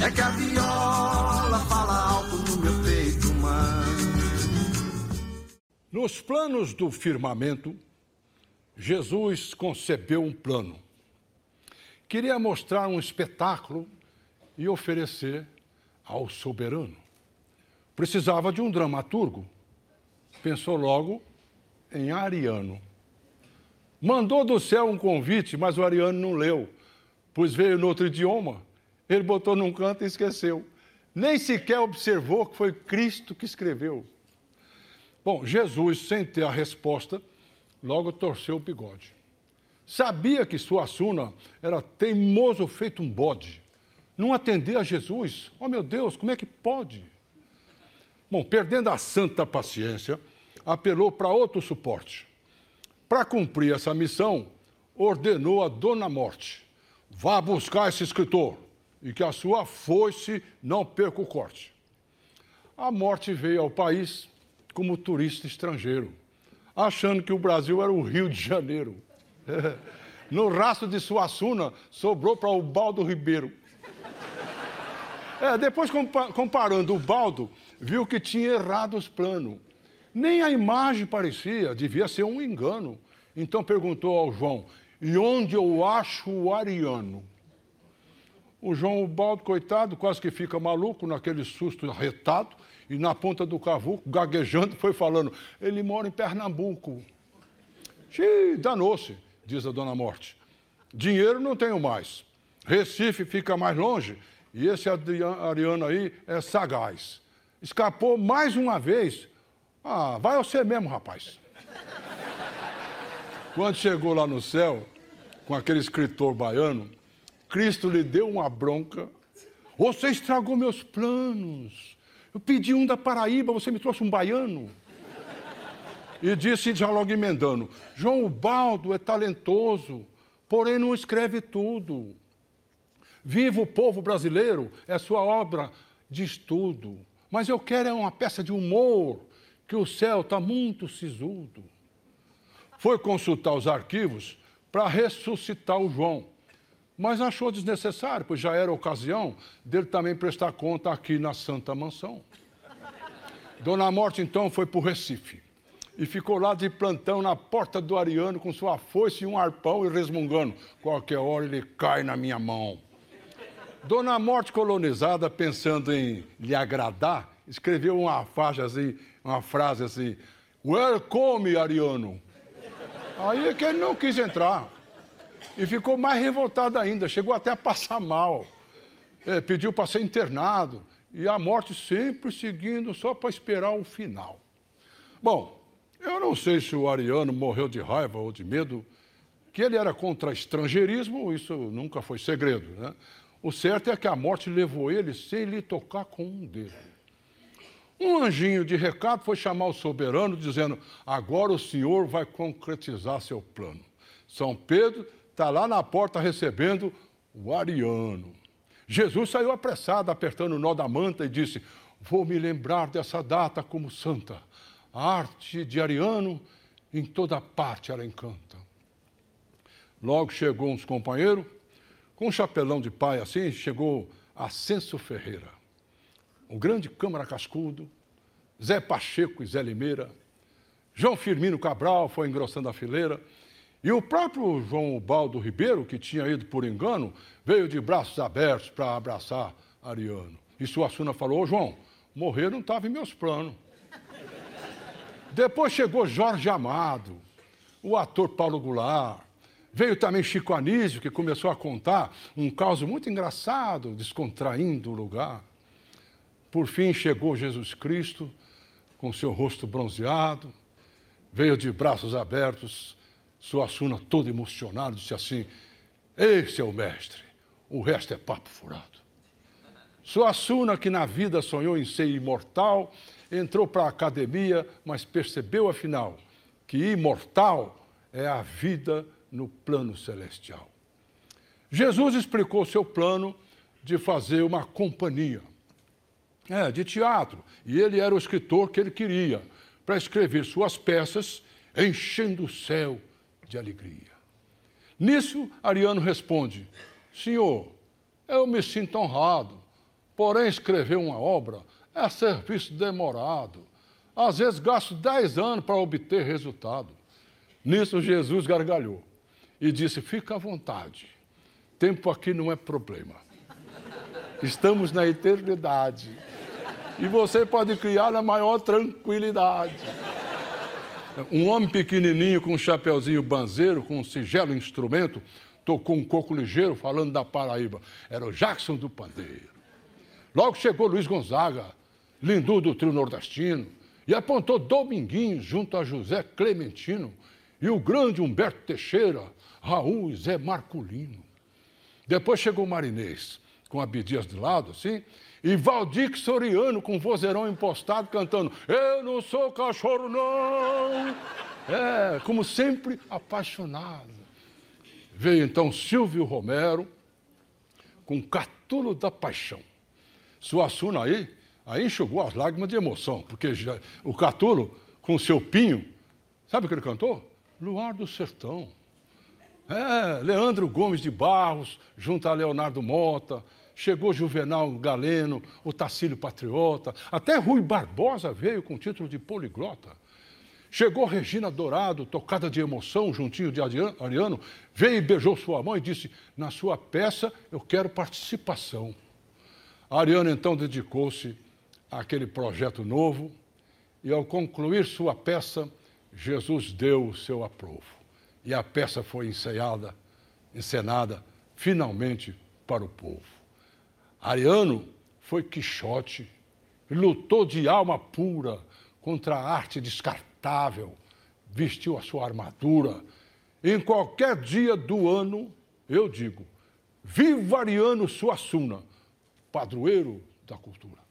É que a viola fala alto no meu peito, mãe. Nos planos do firmamento, Jesus concebeu um plano. Queria mostrar um espetáculo e oferecer ao soberano. Precisava de um dramaturgo. Pensou logo em Ariano. Mandou do céu um convite, mas o Ariano não leu, pois veio no outro idioma. Ele botou num canto e esqueceu. Nem sequer observou que foi Cristo que escreveu. Bom, Jesus, sem ter a resposta, logo torceu o bigode. Sabia que Suassuna era teimoso feito um bode. Não atender a Jesus. Oh, meu Deus, como é que pode? Bom, perdendo a santa paciência, apelou para outro suporte. Para cumprir essa missão, ordenou a Dona Morte: vá buscar esse escritor e que a sua foice não perca o corte. A morte veio ao país como turista estrangeiro, achando que o Brasil era o Rio de Janeiro. No rastro de Suassuna, sobrou para o Baldo Ribeiro. É, depois, comparando o Baldo, viu que tinha errado os planos. Nem a imagem parecia, devia ser um engano. Então perguntou ao João: e onde eu acho o Ariano? O João Baldo, coitado, quase que fica maluco naquele susto arretado e na ponta do cavuco, gaguejando, foi falando: ele mora em Pernambuco. Xiii, danou-se, diz a dona Morte. Dinheiro não tenho mais. Recife fica mais longe e esse Ariano aí é sagaz. Escapou mais uma vez. Ah, vai você mesmo, rapaz. Quando chegou lá no céu, com aquele escritor baiano, Cristo lhe deu uma bronca. Você estragou meus planos. Eu pedi um da Paraíba, você me trouxe um baiano. E disse já logo emendando: João Baldo é talentoso, porém não escreve tudo. Viva o povo brasileiro é sua obra de estudo. Mas eu quero é uma peça de humor, que o céu está muito sisudo. Foi consultar os arquivos para ressuscitar o João. Mas achou desnecessário, pois já era ocasião dele também prestar conta aqui na Santa Mansão. Dona Morte, então, foi para o Recife e ficou lá de plantão na porta do Ariano com sua foice e um arpão e resmungando: qualquer hora ele cai na minha mão. Dona Morte colonizada, pensando em lhe agradar, escreveu uma faixa assim, uma frase assim: Welcome, Ariano. Aí é que ele não quis entrar. E ficou mais revoltado ainda, chegou até a passar mal. É, pediu para ser internado. E a morte sempre seguindo, só para esperar o final. Bom, eu não sei se o Ariano morreu de raiva ou de medo, que ele era contra estrangeirismo, isso nunca foi segredo, né? O certo é que a morte levou ele sem lhe tocar com um dedo. Um anjinho de recado foi chamar o soberano, dizendo: Agora o senhor vai concretizar seu plano. São Pedro está lá na porta recebendo o Ariano. Jesus saiu apressado, apertando o nó da manta, e disse: Vou me lembrar dessa data como santa. A arte de Ariano em toda parte ela encanta. Logo chegou uns companheiros com um chapelão de pai assim, chegou Ascenso Ferreira, o grande Câmara Cascudo, Zé Pacheco e Zé Limeira, João Firmino Cabral foi engrossando a fileira, e o próprio João Baldo Ribeiro, que tinha ido por engano, veio de braços abertos para abraçar Ariano. E Suassuna falou: Ô João, morrer não estava em meus planos. Depois chegou Jorge Amado, o ator Paulo Goulart, Veio também Chico Anísio, que começou a contar um caso muito engraçado, descontraindo o lugar. Por fim chegou Jesus Cristo, com seu rosto bronzeado, veio de braços abertos, Suassuna todo emocionado, disse assim: Esse é o mestre, o resto é papo furado. Suassuna, que na vida sonhou em ser imortal, entrou para a academia, mas percebeu afinal que imortal é a vida no plano celestial. Jesus explicou seu plano de fazer uma companhia é, de teatro, e ele era o escritor que ele queria para escrever suas peças, enchendo o céu de alegria. Nisso, Ariano responde: Senhor, eu me sinto honrado. Porém, escrever uma obra é serviço demorado. Às vezes gasto dez anos para obter resultado. Nisso, Jesus gargalhou e disse: Fica à vontade, tempo aqui não é problema. Estamos na eternidade e você pode criar na maior tranquilidade. Um homem pequenininho com um chapeuzinho banzeiro, com um sigelo instrumento, tocou um coco ligeiro falando da Paraíba. Era o Jackson do Pandeiro. Logo chegou Luiz Gonzaga, lindu do trio nordestino, e apontou Dominguinhos junto a José Clementino e o grande Humberto Teixeira, Raul e Zé Marculino. Depois chegou o Marinês, com Abdias de lado, assim, e Valdir Soriano com vozeirão impostado cantando Eu não sou cachorro, não. É, como sempre, apaixonado. Veio então Silvio Romero com Catulo da Paixão. Suassuna aí, aí enxugou as lágrimas de emoção, porque já, o Catulo, com seu pinho, sabe o que ele cantou? Luar do Sertão. É, Leandro Gomes de Barros, junto a Leonardo Mota, chegou Juvenal Galeno, o Tacílio Patriota, até Rui Barbosa veio com o título de poliglota. Chegou Regina Dourado, tocada de emoção, juntinho de Ariano, veio e beijou sua mãe e disse: Na sua peça eu quero participação. Ariano então dedicou-se àquele projeto novo e, ao concluir sua peça, Jesus deu o seu aprovo. E a peça foi ensaiada, encenada finalmente para o povo. Ariano foi Quixote, lutou de alma pura contra a arte descartável, vestiu a sua armadura. Em qualquer dia do ano, eu digo, viva Ariano Suassuna, padroeiro da cultura.